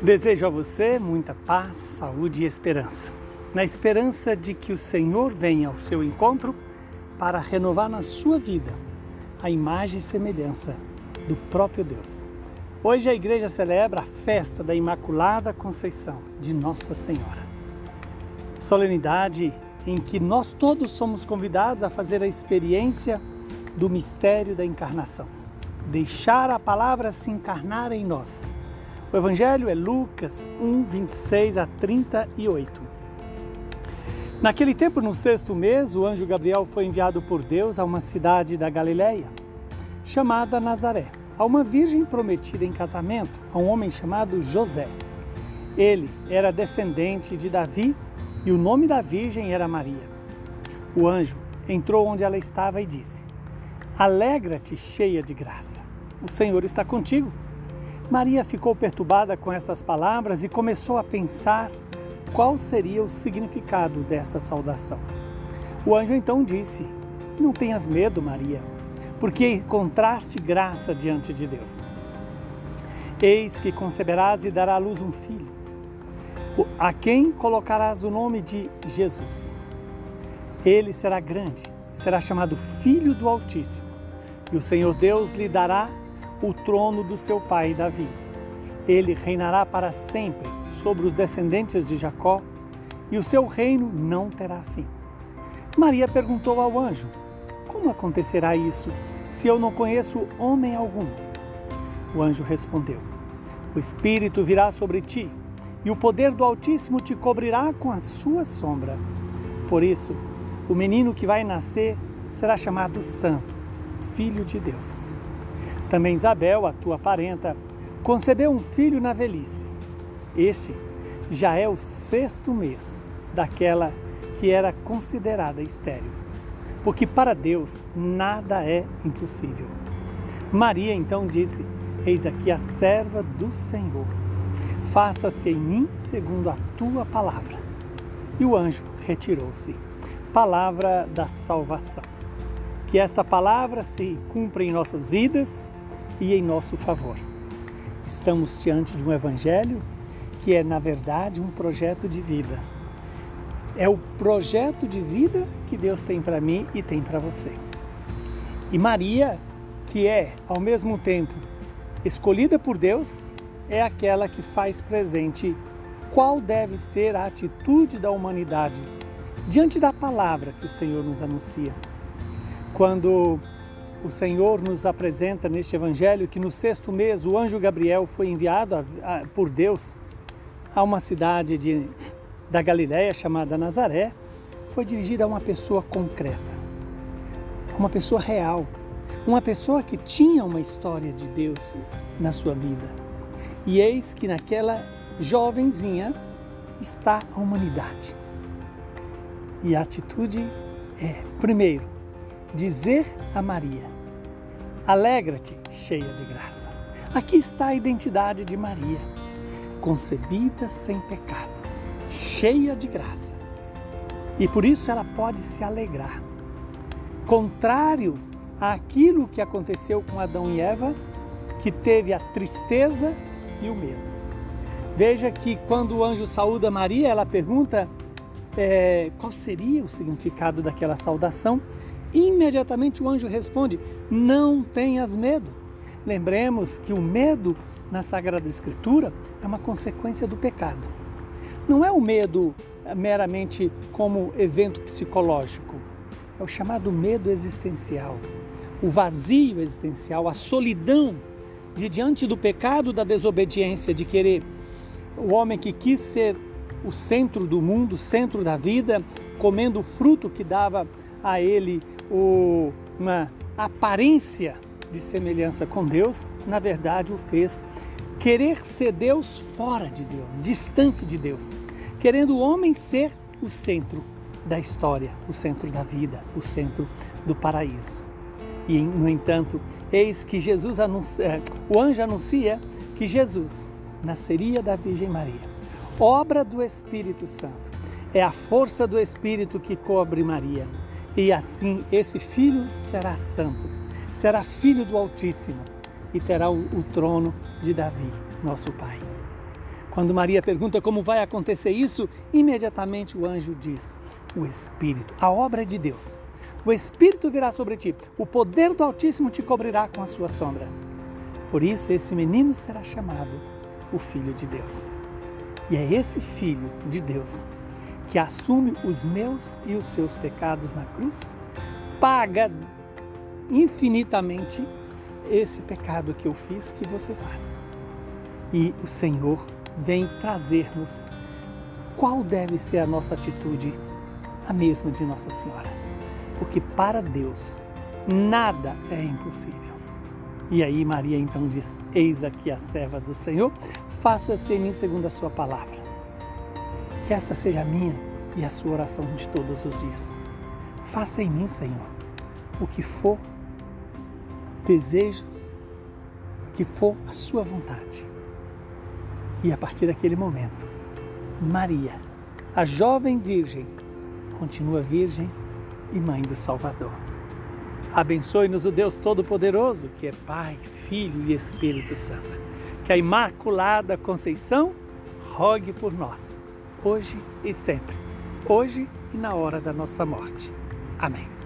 Desejo a você muita paz, saúde e esperança. Na esperança de que o Senhor venha ao seu encontro para renovar na sua vida a imagem e semelhança do próprio Deus. Hoje a igreja celebra a festa da Imaculada Conceição de Nossa Senhora. Solenidade em que nós todos somos convidados a fazer a experiência do mistério da encarnação. Deixar a palavra se encarnar em nós o Evangelho é Lucas 1, 26 a 38. Naquele tempo, no sexto mês, o anjo Gabriel foi enviado por Deus a uma cidade da Galiléia, chamada Nazaré, a uma virgem prometida em casamento a um homem chamado José. Ele era descendente de Davi e o nome da virgem era Maria. O anjo entrou onde ela estava e disse: Alegra-te, cheia de graça. O Senhor está contigo. Maria ficou perturbada com estas palavras e começou a pensar qual seria o significado dessa saudação. O anjo então disse: Não tenhas medo, Maria, porque encontraste graça diante de Deus. Eis que conceberás e dará à luz um filho, a quem colocarás o nome de Jesus. Ele será grande, será chamado Filho do Altíssimo, e o Senhor Deus lhe dará o trono do seu pai Davi. Ele reinará para sempre sobre os descendentes de Jacó e o seu reino não terá fim. Maria perguntou ao anjo: Como acontecerá isso se eu não conheço homem algum? O anjo respondeu: O Espírito virá sobre ti e o poder do Altíssimo te cobrirá com a sua sombra. Por isso, o menino que vai nascer será chamado Santo, Filho de Deus. Também Isabel, a tua parenta, concebeu um filho na velhice. Este já é o sexto mês daquela que era considerada estéril, porque para Deus nada é impossível. Maria então disse: Eis aqui a serva do Senhor. Faça-se em mim segundo a tua palavra. E o anjo retirou-se. Palavra da salvação. Que esta palavra se cumpra em nossas vidas e em nosso favor. Estamos diante de um evangelho que é, na verdade, um projeto de vida. É o projeto de vida que Deus tem para mim e tem para você. E Maria, que é, ao mesmo tempo, escolhida por Deus, é aquela que faz presente qual deve ser a atitude da humanidade diante da palavra que o Senhor nos anuncia. Quando o Senhor nos apresenta neste Evangelho que no sexto mês o anjo Gabriel foi enviado a, a, por Deus a uma cidade de, da Galiléia chamada Nazaré, foi dirigida a uma pessoa concreta, uma pessoa real, uma pessoa que tinha uma história de Deus na sua vida. E eis que naquela jovenzinha está a humanidade. E a atitude é, primeiro, dizer a Maria: Alegra-te, cheia de graça. Aqui está a identidade de Maria, concebida sem pecado, cheia de graça. E por isso ela pode se alegrar. Contrário àquilo que aconteceu com Adão e Eva, que teve a tristeza e o medo. Veja que quando o anjo saúda Maria, ela pergunta é, qual seria o significado daquela saudação Imediatamente o anjo responde: Não tenhas medo. Lembremos que o medo na Sagrada Escritura é uma consequência do pecado. Não é o medo meramente como evento psicológico, é o chamado medo existencial, o vazio existencial, a solidão de diante do pecado, da desobediência, de querer o homem que quis ser o centro do mundo, o centro da vida, comendo o fruto que dava a ele o, uma aparência de semelhança com Deus, na verdade o fez querer ser Deus fora de Deus, distante de Deus, querendo o homem ser o centro da história, o centro da vida, o centro do paraíso. E, no entanto, eis que Jesus anuncia, é, o anjo anuncia que Jesus nasceria da Virgem Maria, obra do Espírito Santo. É a força do Espírito que cobre Maria e assim esse filho será santo, será filho do Altíssimo e terá o, o trono de Davi, nosso Pai. Quando Maria pergunta como vai acontecer isso, imediatamente o anjo diz: O Espírito, a obra é de Deus. O Espírito virá sobre ti, o poder do Altíssimo te cobrirá com a sua sombra. Por isso, esse menino será chamado o Filho de Deus. E é esse Filho de Deus que assume os meus e os seus pecados na cruz, paga infinitamente esse pecado que eu fiz, que você faz. E o Senhor vem trazer-nos qual deve ser a nossa atitude, a mesma de Nossa Senhora. Porque para Deus nada é impossível. E aí Maria então diz: Eis aqui a serva do Senhor, faça-se em mim segundo a sua palavra. Que essa seja a minha e a sua oração de todos os dias. Faça em mim, Senhor, o que for desejo, o que for a sua vontade. E a partir daquele momento, Maria, a jovem virgem, continua virgem e mãe do Salvador. Abençoe-nos o Deus Todo-Poderoso, que é Pai, Filho e Espírito Santo. Que a Imaculada Conceição rogue por nós, hoje e sempre, hoje e na hora da nossa morte. Amém.